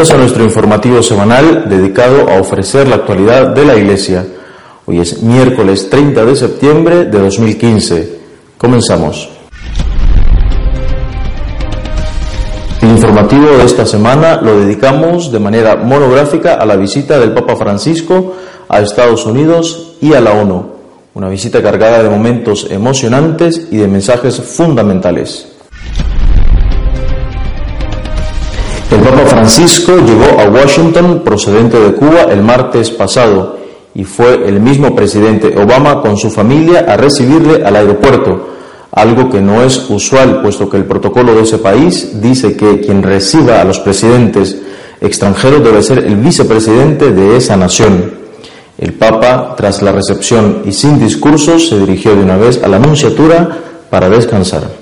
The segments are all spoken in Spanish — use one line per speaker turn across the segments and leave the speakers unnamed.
Bienvenidos a nuestro informativo semanal dedicado a ofrecer la actualidad de la Iglesia. Hoy es miércoles 30 de septiembre de 2015. Comenzamos. El informativo de esta semana lo dedicamos de manera monográfica a la visita del Papa Francisco a Estados Unidos y a la ONU. Una visita cargada de momentos emocionantes y de mensajes fundamentales. El Papa Francisco llegó a Washington procedente de Cuba el martes pasado y fue el mismo presidente Obama con su familia a recibirle al aeropuerto, algo que no es usual puesto que el protocolo de ese país dice que quien reciba a los presidentes extranjeros debe ser el vicepresidente de esa nación. El Papa, tras la recepción y sin discursos, se dirigió de una vez a la Anunciatura para descansar.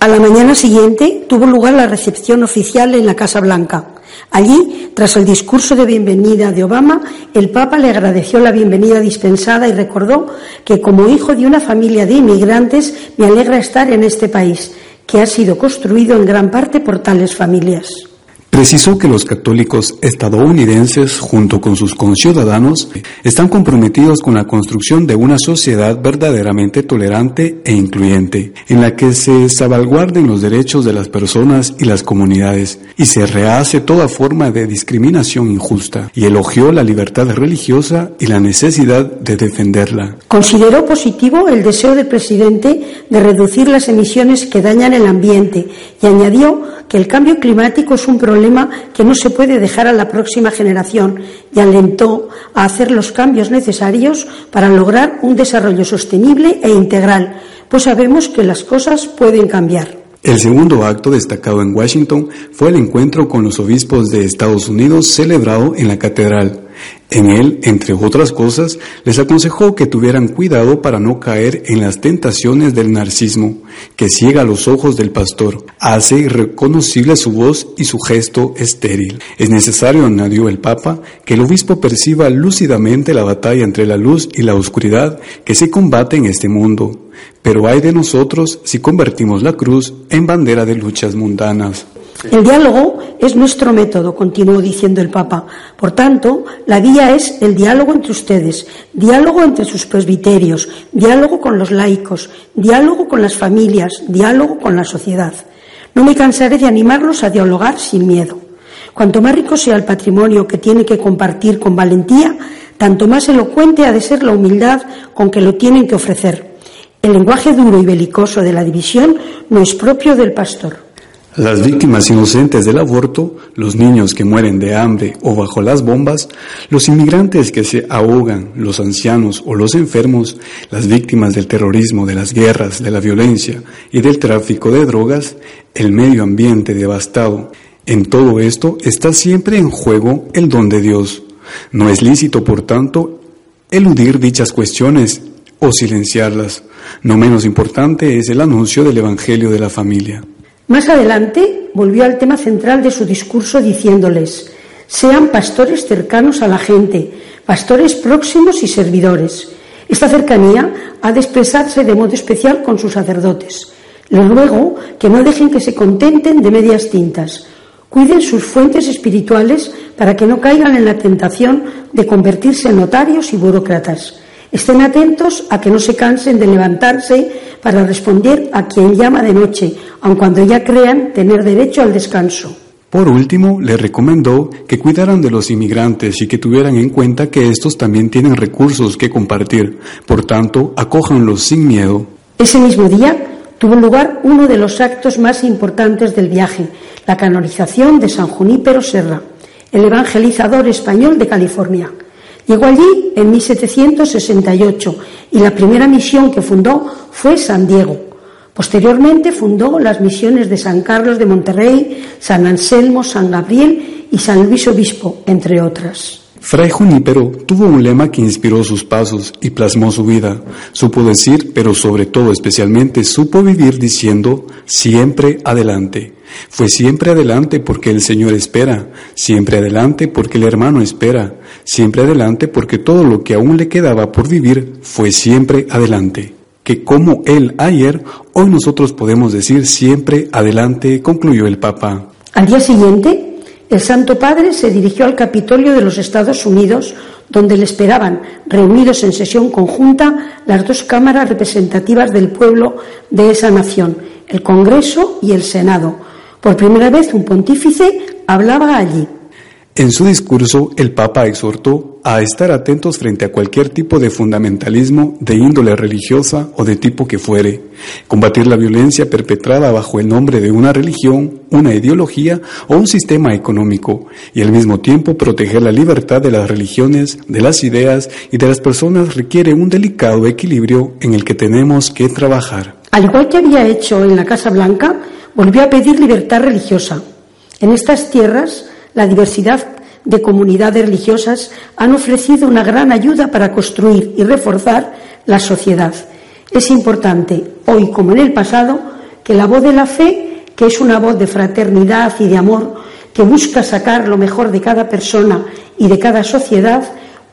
A la mañana siguiente tuvo lugar la recepción oficial en la Casa Blanca. Allí, tras el discurso de bienvenida de Obama, el Papa le agradeció la bienvenida dispensada y recordó que como hijo de una familia de inmigrantes me alegra estar en este país, que ha sido construido en gran parte por tales familias.
Precisó que los católicos estadounidenses, junto con sus conciudadanos, están comprometidos con la construcción de una sociedad verdaderamente tolerante e incluyente, en la que se salvaguarden los derechos de las personas y las comunidades, y se rehace toda forma de discriminación injusta, y elogió la libertad religiosa y la necesidad de defenderla.
Consideró positivo el deseo del presidente de reducir las emisiones que dañan el ambiente y añadió que el cambio climático es un problema que no se puede dejar a la próxima generación y alentó a hacer los cambios necesarios para lograr un desarrollo sostenible e integral, pues sabemos que las cosas pueden cambiar.
El segundo acto destacado en Washington fue el encuentro con los obispos de Estados Unidos celebrado en la catedral. En él, entre otras cosas, les aconsejó que tuvieran cuidado para no caer en las tentaciones del narcismo, que ciega los ojos del pastor, hace irreconocible su voz y su gesto estéril. Es necesario, añadió el Papa, que el obispo perciba lúcidamente la batalla entre la luz y la oscuridad que se combate en este mundo. Pero hay de nosotros si convertimos la cruz en bandera de luchas mundanas.
El diálogo es nuestro método, continuó diciendo el Papa. Por tanto, la vía es el diálogo entre ustedes, diálogo entre sus presbiterios, diálogo con los laicos, diálogo con las familias, diálogo con la sociedad. No me cansaré de animarlos a dialogar sin miedo. Cuanto más rico sea el patrimonio que tiene que compartir con valentía, tanto más elocuente ha de ser la humildad con que lo tienen que ofrecer. El lenguaje duro y belicoso de la división no es propio del pastor.
Las víctimas inocentes del aborto, los niños que mueren de hambre o bajo las bombas, los inmigrantes que se ahogan, los ancianos o los enfermos, las víctimas del terrorismo, de las guerras, de la violencia y del tráfico de drogas, el medio ambiente devastado. En todo esto está siempre en juego el don de Dios. No es lícito, por tanto, eludir dichas cuestiones o silenciarlas. No menos importante es el anuncio del Evangelio de la familia.
Más adelante volvió al tema central de su discurso diciéndoles, sean pastores cercanos a la gente, pastores próximos y servidores. Esta cercanía ha de expresarse de modo especial con sus sacerdotes. Les ruego que no dejen que se contenten de medias tintas. Cuiden sus fuentes espirituales para que no caigan en la tentación de convertirse en notarios y burócratas. Estén atentos a que no se cansen de levantarse para responder a quien llama de noche, aun cuando ya crean tener derecho al descanso.
Por último, le recomendó que cuidaran de los inmigrantes y que tuvieran en cuenta que estos también tienen recursos que compartir. Por tanto, acójanlos sin miedo.
Ese mismo día tuvo lugar uno de los actos más importantes del viaje, la canonización de San Junípero Serra, el evangelizador español de California. Llegó allí en 1768 y la primera misión que fundó fue San Diego. Posteriormente fundó las misiones de San Carlos de Monterrey, San Anselmo, San Gabriel y San Luis Obispo, entre otras.
Fray Junípero tuvo un lema que inspiró sus pasos y plasmó su vida. Supo decir, pero sobre todo especialmente supo vivir diciendo, siempre adelante. Fue siempre adelante porque el Señor espera, siempre adelante porque el hermano espera, siempre adelante porque todo lo que aún le quedaba por vivir fue siempre adelante. Que como Él ayer, hoy nosotros podemos decir siempre adelante, concluyó el Papa.
Al día siguiente, El Santo Padre se dirigió al Capitolio de los Estados Unidos, donde le esperaban, reunidos en sesión conjunta, las dos cámaras representativas del pueblo de esa nación, el Congreso y el Senado. Por primera vez un pontífice hablaba allí.
En su discurso, el Papa exhortó a estar atentos frente a cualquier tipo de fundamentalismo de índole religiosa o de tipo que fuere, combatir la violencia perpetrada bajo el nombre de una religión, una ideología o un sistema económico, y al mismo tiempo proteger la libertad de las religiones, de las ideas y de las personas requiere un delicado equilibrio en el que tenemos que trabajar.
Al igual que había hecho en la Casa Blanca, volvió a pedir libertad religiosa. En estas tierras, la diversidad de comunidades religiosas han ofrecido una gran ayuda para construir y reforzar la sociedad. Es importante, hoy como en el pasado, que la voz de la fe, que es una voz de fraternidad y de amor, que busca sacar lo mejor de cada persona y de cada sociedad,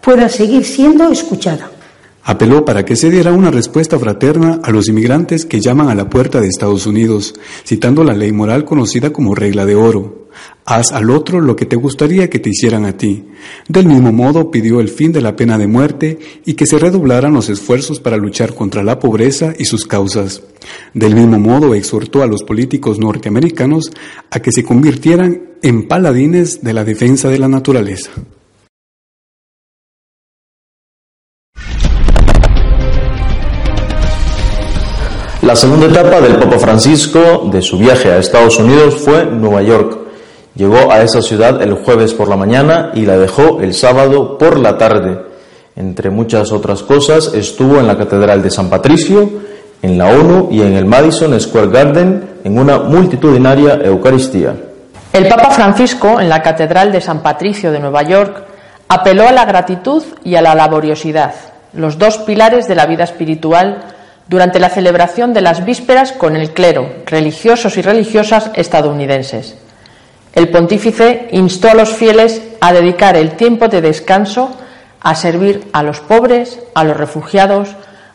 pueda seguir siendo escuchada.
Apeló para que se diera una respuesta fraterna a los inmigrantes que llaman a la puerta de Estados Unidos, citando la ley moral conocida como regla de oro. Haz al otro lo que te gustaría que te hicieran a ti. Del mismo modo pidió el fin de la pena de muerte y que se redoblaran los esfuerzos para luchar contra la pobreza y sus causas. Del mismo modo exhortó a los políticos norteamericanos a que se convirtieran en paladines de la defensa de la naturaleza.
La segunda etapa del Papa Francisco de su viaje a Estados Unidos fue Nueva York. Llegó a esa ciudad el jueves por la mañana y la dejó el sábado por la tarde. Entre muchas otras cosas, estuvo en la Catedral de San Patricio, en la ONU y en el Madison Square Garden en una multitudinaria Eucaristía.
El Papa Francisco, en la Catedral de San Patricio de Nueva York, apeló a la gratitud y a la laboriosidad, los dos pilares de la vida espiritual durante la celebración de las vísperas con el clero, religiosos y religiosas estadounidenses. El pontífice instó a los fieles a dedicar el tiempo de descanso a servir a los pobres, a los refugiados,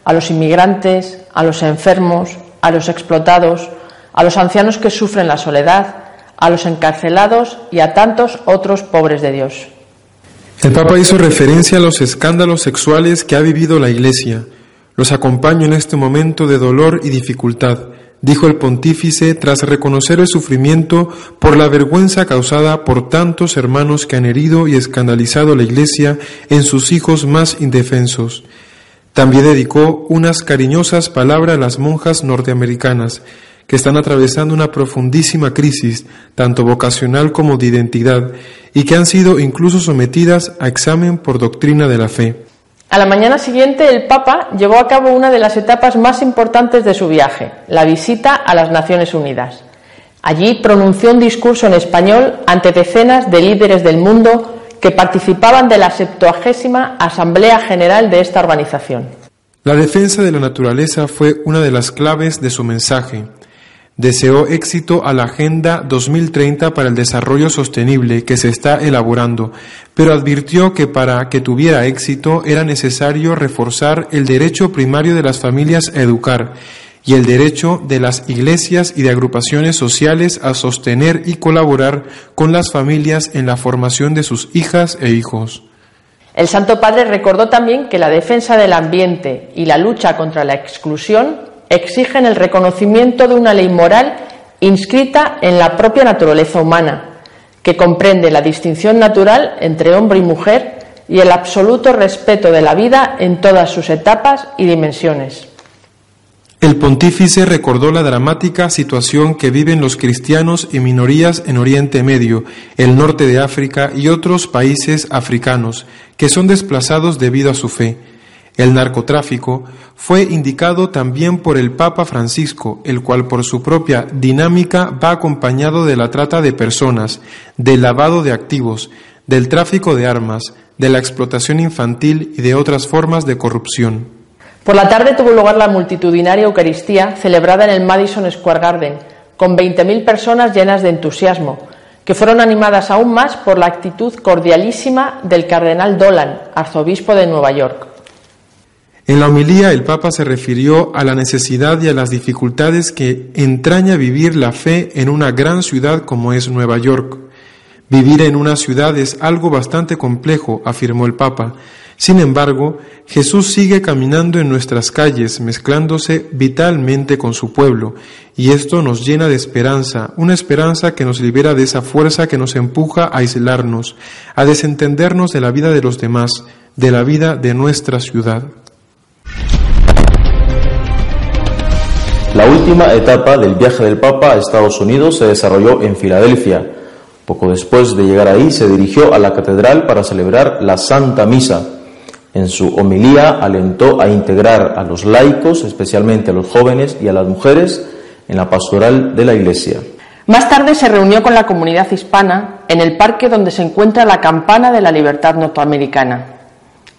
a los inmigrantes, a los enfermos, a los explotados, a los ancianos que sufren la soledad, a los encarcelados y a tantos otros pobres de Dios.
El Papa hizo referencia a los escándalos sexuales que ha vivido la Iglesia los acompaño en este momento de dolor y dificultad, dijo el pontífice tras reconocer el sufrimiento por la vergüenza causada por tantos hermanos que han herido y escandalizado la Iglesia en sus hijos más indefensos. También dedicó unas cariñosas palabras a las monjas norteamericanas, que están atravesando una profundísima crisis, tanto vocacional como de identidad, y que han sido incluso sometidas a examen por doctrina de la fe.
A la mañana siguiente, el Papa llevó a cabo una de las etapas más importantes de su viaje, la visita a las Naciones Unidas. Allí pronunció un discurso en español ante decenas de líderes del mundo que participaban de la septuagésima Asamblea General de esta organización.
La defensa de la naturaleza fue una de las claves de su mensaje deseó éxito a la Agenda 2030 para el Desarrollo Sostenible que se está elaborando, pero advirtió que para que tuviera éxito era necesario reforzar el derecho primario de las familias a educar y el derecho de las iglesias y de agrupaciones sociales a sostener y colaborar con las familias en la formación de sus hijas e hijos.
El Santo Padre recordó también que la defensa del ambiente y la lucha contra la exclusión exigen el reconocimiento de una ley moral inscrita en la propia naturaleza humana, que comprende la distinción natural entre hombre y mujer y el absoluto respeto de la vida en todas sus etapas y dimensiones.
El pontífice recordó la dramática situación que viven los cristianos y minorías en Oriente Medio, el norte de África y otros países africanos, que son desplazados debido a su fe el narcotráfico fue indicado también por el Papa Francisco, el cual por su propia dinámica va acompañado de la trata de personas, del lavado de activos, del tráfico de armas, de la explotación infantil y de otras formas de corrupción.
Por la tarde tuvo lugar la multitudinaria Eucaristía celebrada en el Madison Square Garden, con 20.000 personas llenas de entusiasmo, que fueron animadas aún más por la actitud cordialísima del cardenal Dolan, arzobispo de Nueva York.
En la homilía el Papa se refirió a la necesidad y a las dificultades que entraña vivir la fe en una gran ciudad como es Nueva York. Vivir en una ciudad es algo bastante complejo, afirmó el Papa. Sin embargo, Jesús sigue caminando en nuestras calles, mezclándose vitalmente con su pueblo, y esto nos llena de esperanza, una esperanza que nos libera de esa fuerza que nos empuja a aislarnos, a desentendernos de la vida de los demás, de la vida de nuestra ciudad.
La última etapa del viaje del Papa a Estados Unidos se desarrolló en Filadelfia. Poco después de llegar ahí se dirigió a la catedral para celebrar la Santa Misa. En su homilía alentó a integrar a los laicos, especialmente a los jóvenes y a las mujeres, en la pastoral de la Iglesia.
Más tarde se reunió con la comunidad hispana en el parque donde se encuentra la campana de la libertad norteamericana.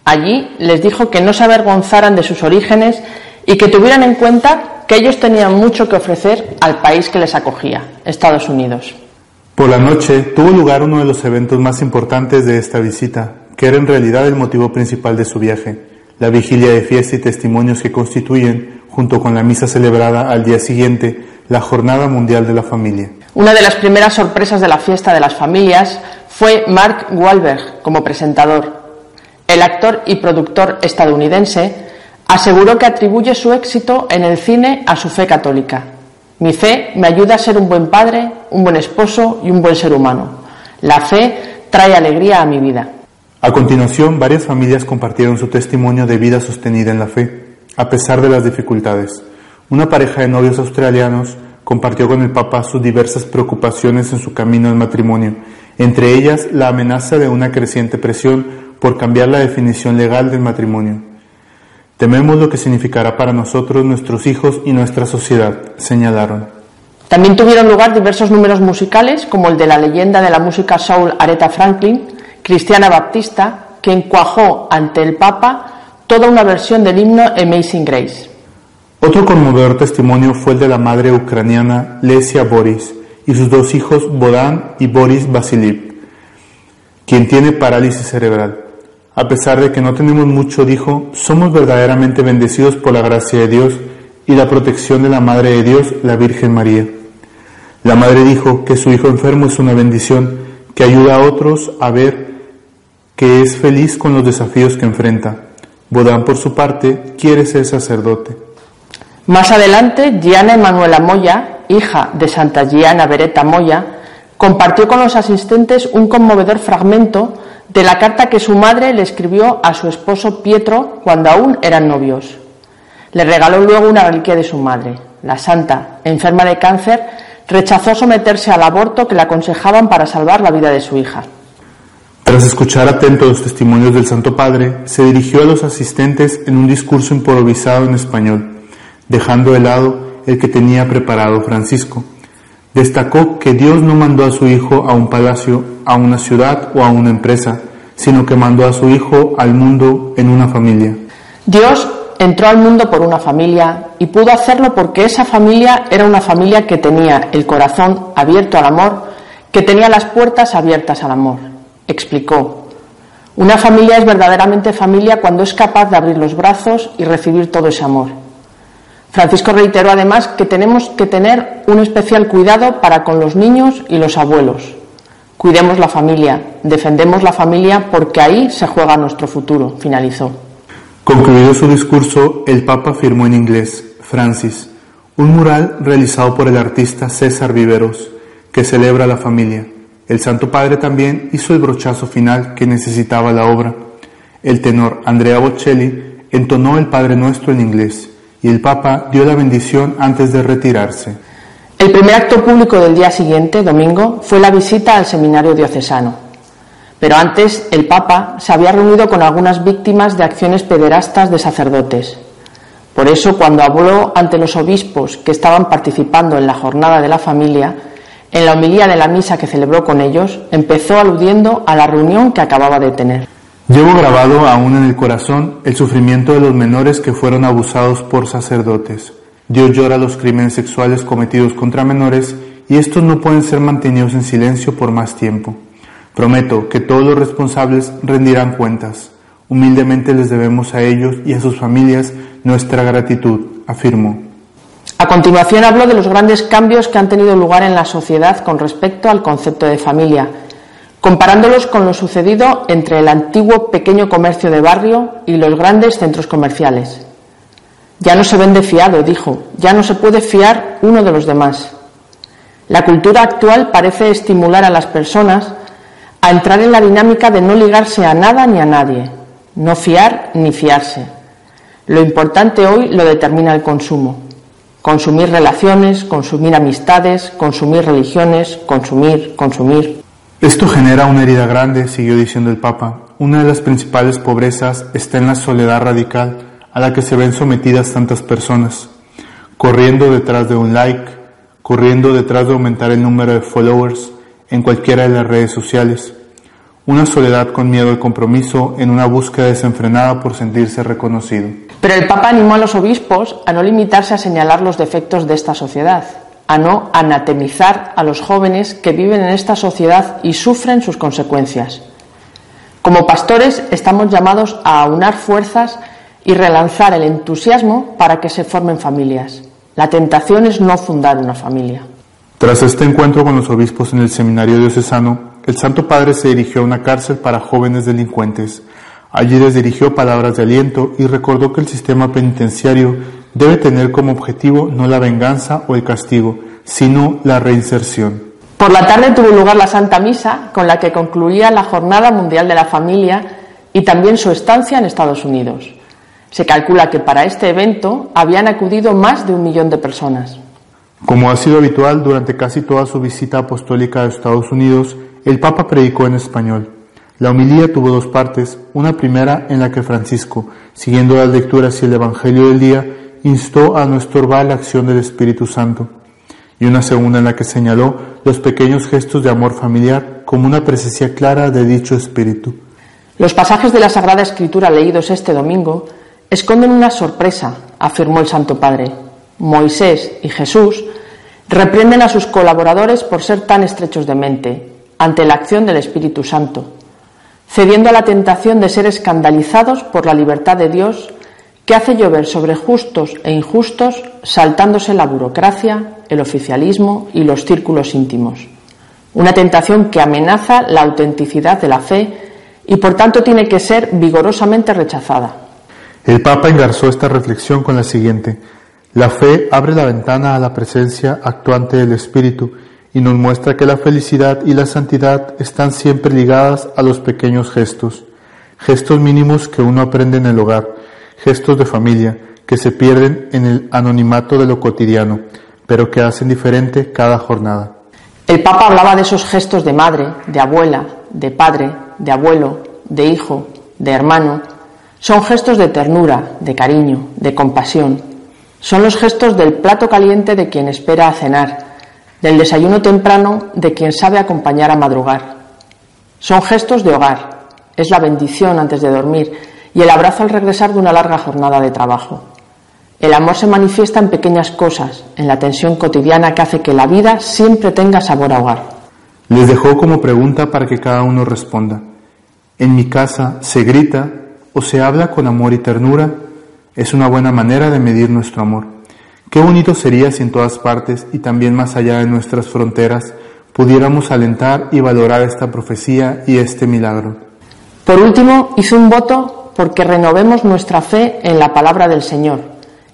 Allí les dijo que no se avergonzaran de sus orígenes y que tuvieran en cuenta que ellos tenían mucho que ofrecer al país que les acogía, Estados Unidos.
Por la noche tuvo lugar uno de los eventos más importantes de esta visita, que era en realidad el motivo principal de su viaje, la vigilia de fiesta y testimonios que constituyen, junto con la misa celebrada al día siguiente, la Jornada Mundial de la Familia.
Una de las primeras sorpresas de la fiesta de las familias fue Mark Wahlberg como presentador. El actor y productor estadounidense Aseguró que atribuye su éxito en el cine a su fe católica. Mi fe me ayuda a ser un buen padre, un buen esposo y un buen ser humano. La fe trae alegría a mi vida.
A continuación, varias familias compartieron su testimonio de vida sostenida en la fe, a pesar de las dificultades. Una pareja de novios australianos compartió con el Papa sus diversas preocupaciones en su camino al matrimonio, entre ellas la amenaza de una creciente presión por cambiar la definición legal del matrimonio. Tememos lo que significará para nosotros, nuestros hijos y nuestra sociedad, señalaron.
También tuvieron lugar diversos números musicales, como el de la leyenda de la música soul Aretha Franklin, Cristiana Baptista, que encuajó ante el Papa toda una versión del himno Amazing Grace.
Otro conmovedor testimonio fue el de la madre ucraniana Lesia Boris y sus dos hijos Bodan y Boris Vasiliv, quien tiene parálisis cerebral. A pesar de que no tenemos mucho, dijo, somos verdaderamente bendecidos por la gracia de Dios y la protección de la Madre de Dios, la Virgen María. La madre dijo que su hijo enfermo es una bendición que ayuda a otros a ver que es feliz con los desafíos que enfrenta. Bodán, por su parte, quiere ser sacerdote.
Más adelante, Gianna Emanuela Moya, hija de Santa Gianna Beretta Moya, compartió con los asistentes un conmovedor fragmento de la carta que su madre le escribió a su esposo Pietro cuando aún eran novios. Le regaló luego una reliquia de su madre. La santa, enferma de cáncer, rechazó someterse al aborto que le aconsejaban para salvar la vida de su hija.
Tras escuchar atento los testimonios del Santo Padre, se dirigió a los asistentes en un discurso improvisado en español, dejando de lado el que tenía preparado Francisco. Destacó que Dios no mandó a su Hijo a un palacio, a una ciudad o a una empresa, sino que mandó a su Hijo al mundo en una familia.
Dios entró al mundo por una familia y pudo hacerlo porque esa familia era una familia que tenía el corazón abierto al amor, que tenía las puertas abiertas al amor. Explicó, una familia es verdaderamente familia cuando es capaz de abrir los brazos y recibir todo ese amor. Francisco reiteró además que tenemos que tener un especial cuidado para con los niños y los abuelos. Cuidemos la familia, defendemos la familia porque ahí se juega nuestro futuro, finalizó.
Concluido su discurso, el Papa firmó en inglés, Francis, un mural realizado por el artista César Viveros, que celebra la familia. El Santo Padre también hizo el brochazo final que necesitaba la obra. El tenor Andrea Bocelli entonó el Padre Nuestro en inglés y el Papa dio la bendición antes de retirarse.
El primer acto público del día siguiente, domingo, fue la visita al seminario diocesano. Pero antes el Papa se había reunido con algunas víctimas de acciones pederastas de sacerdotes. Por eso, cuando habló ante los obispos que estaban participando en la jornada de la familia, en la homilía de la misa que celebró con ellos, empezó aludiendo a la reunión que acababa de tener.
Llevo grabado aún en el corazón el sufrimiento de los menores que fueron abusados por sacerdotes. Dios llora los crímenes sexuales cometidos contra menores y estos no pueden ser mantenidos en silencio por más tiempo. Prometo que todos los responsables rendirán cuentas. Humildemente les debemos a ellos y a sus familias nuestra gratitud, afirmó.
A continuación habló de los grandes cambios que han tenido lugar en la sociedad con respecto al concepto de familia comparándolos con lo sucedido entre el antiguo pequeño comercio de barrio y los grandes centros comerciales. Ya no se vende fiado, dijo, ya no se puede fiar uno de los demás. La cultura actual parece estimular a las personas a entrar en la dinámica de no ligarse a nada ni a nadie, no fiar ni fiarse. Lo importante hoy lo determina el consumo. Consumir relaciones, consumir amistades, consumir religiones, consumir, consumir.
Esto genera una herida grande, siguió diciendo el Papa. Una de las principales pobrezas está en la soledad radical a la que se ven sometidas tantas personas, corriendo detrás de un like, corriendo detrás de aumentar el número de followers en cualquiera de las redes sociales, una soledad con miedo al compromiso en una búsqueda desenfrenada por sentirse reconocido.
Pero el Papa animó a los obispos a no limitarse a señalar los defectos de esta sociedad, a no anatemizar a los jóvenes que viven en esta sociedad y sufren sus consecuencias. Como pastores estamos llamados a aunar fuerzas y relanzar el entusiasmo para que se formen familias. La tentación es no fundar una familia.
Tras este encuentro con los obispos en el seminario diocesano, el Santo Padre se dirigió a una cárcel para jóvenes delincuentes. Allí les dirigió palabras de aliento y recordó que el sistema penitenciario debe tener como objetivo no la venganza o el castigo, sino la reinserción.
Por la tarde tuvo lugar la Santa Misa, con la que concluía la Jornada Mundial de la Familia y también su estancia en Estados Unidos. Se calcula que para este evento habían acudido más de un millón de personas.
Como ha sido habitual durante casi toda su visita apostólica a Estados Unidos, el Papa predicó en español. La homilía tuvo dos partes, una primera en la que Francisco, siguiendo las lecturas y el Evangelio del día, instó a no estorbar la acción del Espíritu Santo, y una segunda en la que señaló los pequeños gestos de amor familiar como una presencia clara de dicho Espíritu.
Los pasajes de la Sagrada Escritura leídos este domingo esconden una sorpresa, afirmó el Santo Padre. Moisés y Jesús reprenden a sus colaboradores por ser tan estrechos de mente, ante la acción del Espíritu Santo, cediendo a la tentación de ser escandalizados por la libertad de Dios que hace llover sobre justos e injustos saltándose la burocracia, el oficialismo y los círculos íntimos. Una tentación que amenaza la autenticidad de la fe y por tanto tiene que ser vigorosamente rechazada.
El Papa engarzó esta reflexión con la siguiente. La fe abre la ventana a la presencia actuante del Espíritu y nos muestra que la felicidad y la santidad están siempre ligadas a los pequeños gestos, gestos mínimos que uno aprende en el hogar, gestos de familia que se pierden en el anonimato de lo cotidiano, pero que hacen diferente cada jornada.
El Papa hablaba de esos gestos de madre, de abuela, de padre, de abuelo, de hijo, de hermano. Son gestos de ternura, de cariño, de compasión. Son los gestos del plato caliente de quien espera a cenar, del desayuno temprano de quien sabe acompañar a madrugar. Son gestos de hogar, es la bendición antes de dormir y el abrazo al regresar de una larga jornada de trabajo. El amor se manifiesta en pequeñas cosas, en la tensión cotidiana que hace que la vida siempre tenga sabor a hogar.
Les dejó como pregunta para que cada uno responda. ¿En mi casa se grita o se habla con amor y ternura? Es una buena manera de medir nuestro amor. Qué bonito sería si en todas partes y también más allá de nuestras fronteras pudiéramos alentar y valorar esta profecía y este milagro.
Por último, hizo un voto porque renovemos nuestra fe en la palabra del Señor,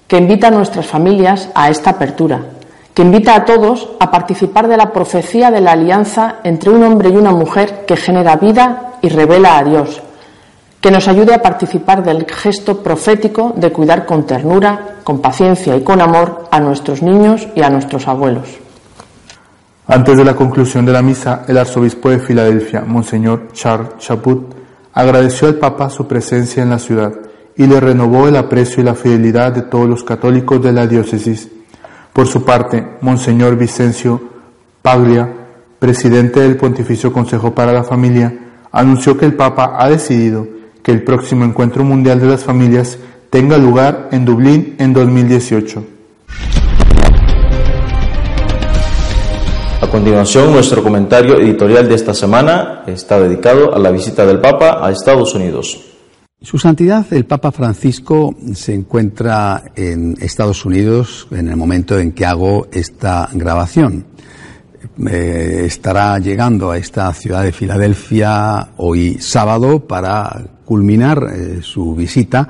que invita a nuestras familias a esta apertura, que invita a todos a participar de la profecía de la alianza entre un hombre y una mujer que genera vida y revela a Dios, que nos ayude a participar del gesto profético de cuidar con ternura, con paciencia y con amor a nuestros niños y a nuestros abuelos.
Antes de la conclusión de la misa, el arzobispo de Filadelfia, Monseñor Charles Chaput, agradeció al Papa su presencia en la ciudad y le renovó el aprecio y la fidelidad de todos los católicos de la diócesis. Por su parte, Monseñor Vicencio Paglia, presidente del Pontificio Consejo para la Familia, anunció que el Papa ha decidido que el próximo Encuentro Mundial de las Familias tenga lugar en Dublín en 2018.
A continuación, nuestro comentario editorial de esta semana está dedicado a la visita del Papa a Estados Unidos.
Su Santidad, el Papa Francisco, se encuentra en Estados Unidos en el momento en que hago esta grabación. eh, estará llegando a esta ciudad de Filadelfia hoy sábado para culminar eh, su visita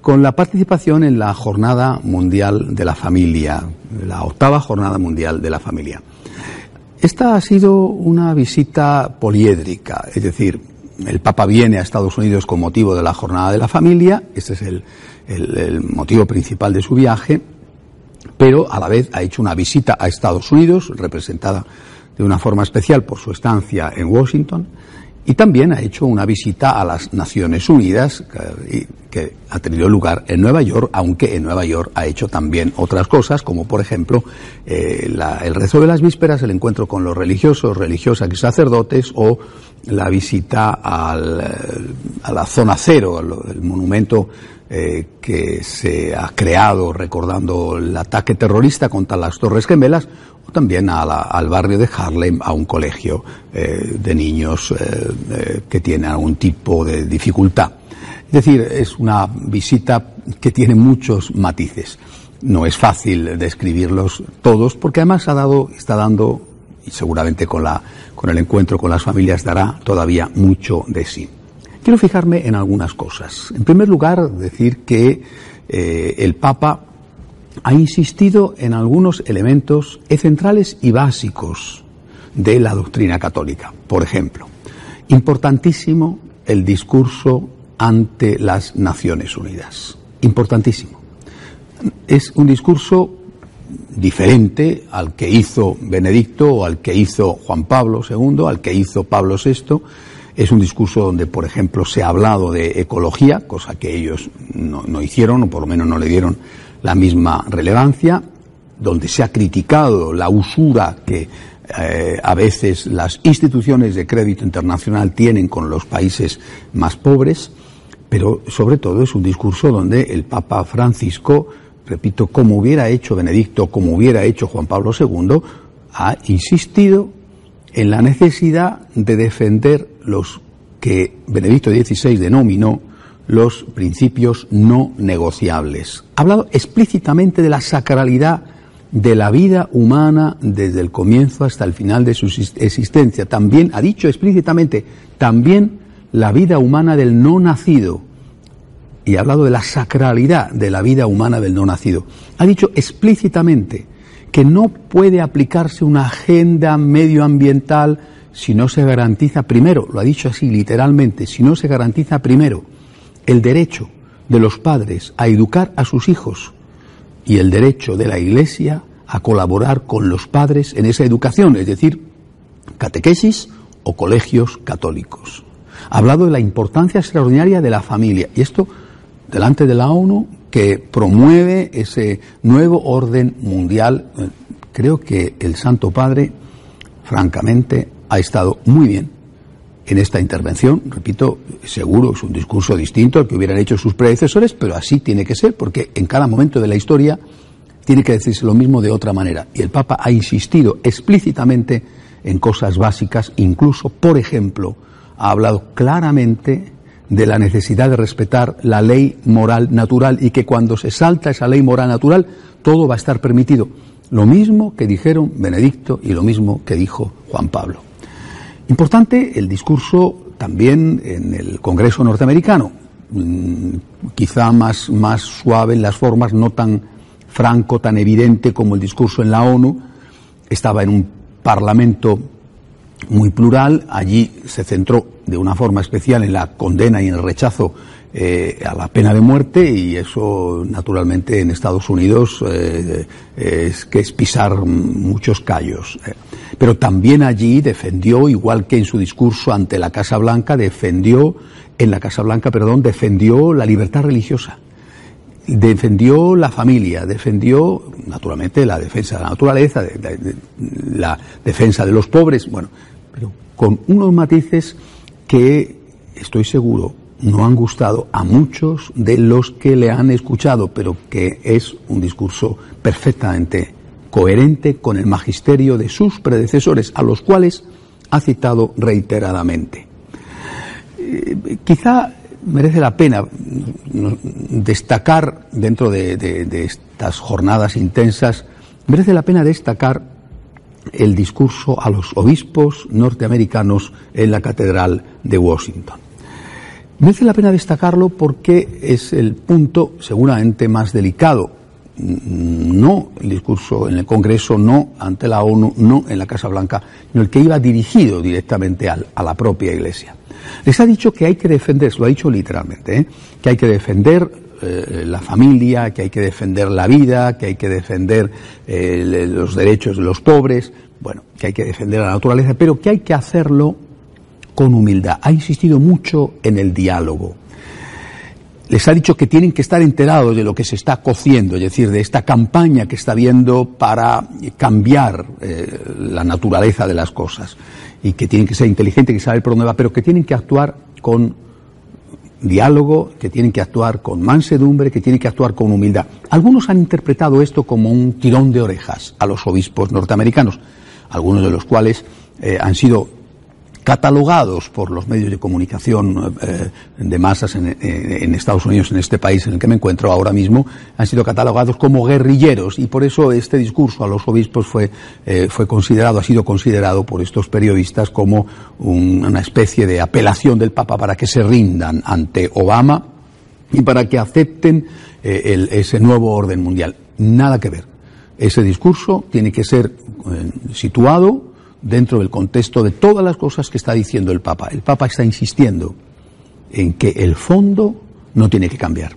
con la participación en la Jornada Mundial de la Familia, la octava Jornada Mundial de la Familia. Esta ha sido una visita poliédrica, es decir, el Papa viene a Estados Unidos con motivo de la Jornada de la Familia, este es el, el motivo principal de su viaje, pero a la vez ha hecho una visita a Estados Unidos, representada de una forma especial por su estancia en Washington, y también ha hecho una visita a las Naciones Unidas que, ha tenido lugar en Nueva York, aunque en Nueva York ha hecho también otras cosas, como por ejemplo eh, el rezo de las vísperas, el encuentro con los religiosos, religiosas y sacerdotes, o la visita al, eh, a la zona cero, el monumento eh, que se ha creado recordando el ataque terrorista contra las Torres Gemelas, también al barrio de Harlem, a un colegio eh, de niños eh, eh, que tienen algún tipo de dificultad. Es decir, es una visita que tiene muchos matices. No es fácil describirlos todos, porque además ha dado, está dando, y seguramente con, la, con el encuentro con las familias dará todavía mucho de sí. Quiero fijarme en algunas cosas. En primer lugar, decir que el Papa ha insistido en algunos elementos centrales y básicos de la doctrina católica. Por ejemplo, importantísimo el discurso ante las Naciones Unidas. Importantísimo. Es un discurso diferente al que hizo Benedicto o al que hizo Juan Pablo II, al que hizo Pablo VI. Es un discurso donde, por ejemplo, se ha hablado de ecología, cosa que ellos no, no hicieron, o por lo menos no le dieron la misma relevancia, donde se ha criticado la usura que eh, a veces las instituciones de crédito internacional tienen con los países más pobres, pero sobre todo es un discurso donde el Papa Francisco, repito, como hubiera hecho Benedicto, como hubiera hecho Juan Pablo II, ha insistido en la necesidad de defender los que Benedicto XVI denominó los principios no negociables. Ha hablado explícitamente de la sacralidad de la vida humana desde el comienzo hasta el final de su existencia. También ha dicho explícitamente, también la vida humana del no nacido. Y ha hablado de la sacralidad de la vida humana del no nacido. Ha dicho explícitamente que no puede aplicarse una agenda medioambiental si no se garantiza primero, lo ha dicho así literalmente, si no se garantiza primero el derecho de los padres a educar a sus hijos y el derecho de la Iglesia a colaborar con los padres en esa educación, es decir, catequesis o colegios católicos. Ha hablado de la importancia extraordinaria de la familia y esto delante de la ONU que promueve ese nuevo orden mundial. Creo que el Santo Padre, francamente, ha estado muy bien en esta intervención. Repito, seguro es un discurso distinto al que hubieran hecho sus predecesores, pero así tiene que ser, porque en cada momento de la historia tiene que decirse lo mismo de otra manera. Y el Papa ha insistido explícitamente en cosas básicas, incluso, por ejemplo, ha hablado claramente de la necesidad de respetar la ley moral natural y que cuando se salta esa ley moral natural, todo va a estar permitido. Lo mismo que dijeron Benedicto y lo mismo que dijo Juan Pablo. Importante el discurso también en el Congreso norteamericano, mm, quizá más, más suave en las formas, no tan franco, tan evidente como el discurso en la ONU. Estaba en un parlamento muy plural, allí se centró de una forma especial en la condena y en el rechazo eh, a la pena de muerte y eso naturalmente en Estados Unidos eh, es que es pisar muchos callos. Eh. Pero también allí defendió, igual que en su discurso ante la Casa Blanca, defendió, en la Casa Blanca, perdón, defendió la libertad religiosa, defendió la familia, defendió naturalmente la defensa de la naturaleza, la defensa de los pobres, bueno, pero con unos matices que estoy seguro no han gustado a muchos de los que le han escuchado, pero que es un discurso perfectamente coherente con el magisterio de sus predecesores, a los cuales ha citado reiteradamente. Eh, quizá merece la pena destacar dentro de, de estas jornadas intensas, merece la pena destacar el discurso a los obispos norteamericanos en la Catedral de Washington. Merece la pena destacarlo porque es el punto seguramente más delicado. No el discurso en el Congreso, no ante la ONU, no en la Casa Blanca, sino el que iba dirigido directamente a la propia Iglesia. Les ha dicho que hay que defender, lo ha dicho literalmente, ¿eh? que hay que defender eh, la familia, que hay que defender la vida, que hay que defender eh, los derechos de los pobres, bueno, que hay que defender la naturaleza, pero que hay que hacerlo con humildad. Ha insistido mucho en el diálogo. Les ha dicho que tienen que estar enterados de lo que se está cociendo, es decir, de esta campaña que está habiendo para cambiar eh, la naturaleza de las cosas y que tienen que ser inteligentes, que saber por dónde va, pero que tienen que actuar con diálogo, que tienen que actuar con mansedumbre, que tienen que actuar con humildad. Algunos han interpretado esto como un tirón de orejas a los obispos norteamericanos, algunos de los cuales eh, han sido catalogados por los medios de comunicación eh, de masas en, en, Estados Unidos, en este país en el que me encuentro ahora mismo, han sido catalogados como guerrilleros y por eso este discurso a los obispos fue, eh, fue considerado, ha sido considerado por estos periodistas como un, una especie de apelación del Papa para que se rindan ante Obama y para que acepten eh, el, ese nuevo orden mundial. Nada que ver. Ese discurso tiene que ser situado dentro del contexto de todas las cosas que está diciendo el Papa. El Papa está insistiendo en que el fondo no tiene que cambiar.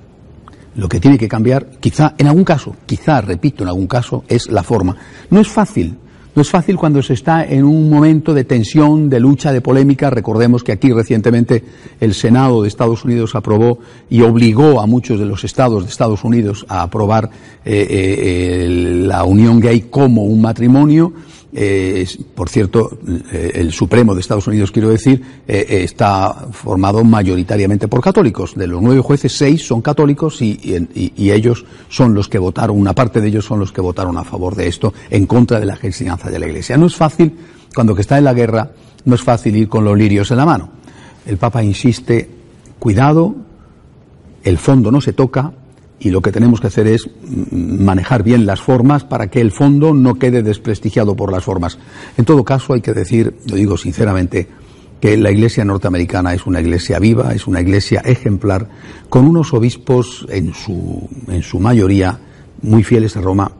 Lo que tiene que cambiar, quizá en algún caso, quizá, repito, en algún caso, es la forma. No es fácil, no es fácil cuando se está en un momento de tensión, de lucha, de polémica. Recordemos que aquí recientemente el Senado de Estados Unidos aprobó y obligó a muchos de los estados de Estados Unidos a aprobar eh, eh, la unión gay como un matrimonio eh, por cierto, eh, el Supremo de Estados Unidos, quiero decir, eh, está formado mayoritariamente por católicos. De los nueve jueces, seis son católicos y, y, ellos son los que votaron, una parte de ellos son los que votaron a favor de esto, en contra de la enseñanza de la Iglesia. No es fácil, cuando que está en la guerra, no es fácil ir con los lirios en la mano. El Papa insiste, cuidado, el fondo no se toca, y lo que tenemos que hacer es manejar bien las formas para que el fondo no quede desprestigiado por las formas. En todo caso, hay que decir, lo digo sinceramente, que la Iglesia norteamericana es una iglesia viva, es una iglesia ejemplar, con unos obispos en su, en su mayoría muy fieles a Roma,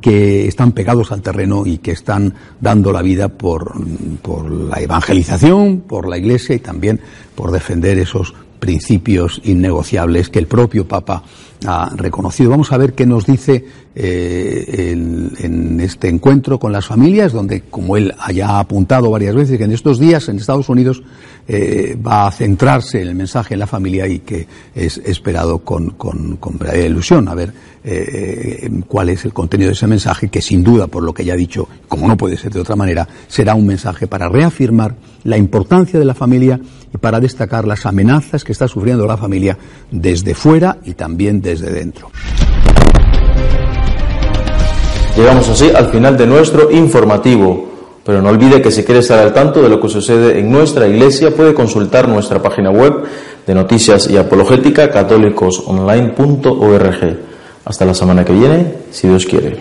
que están pegados al terreno y que están dando la vida por, por la evangelización, por la Iglesia y también por defender esos principios innegociables que el propio Papa ha reconocido. Vamos a ver qué nos dice eh, en, este encuentro con las familias, donde, como él haya apuntado varias veces, que en estos días en Estados Unidos eh, va a centrarse en el mensaje en la familia y que es esperado con, con, con ilusión a ver eh, cuál es el contenido de ese mensaje, que sin duda, por lo que ya ha dicho, como no puede ser de otra manera, será un mensaje para reafirmar la importancia de la familia y para destacar las amenazas que está sufriendo la familia desde fuera y también desde dentro.
Llegamos así al final de nuestro informativo. Pero no olvide que si quiere estar al tanto de lo que sucede en nuestra iglesia, puede consultar nuestra página web de noticias y apologética católicosonline.org. Hasta la semana que viene, si Dios quiere.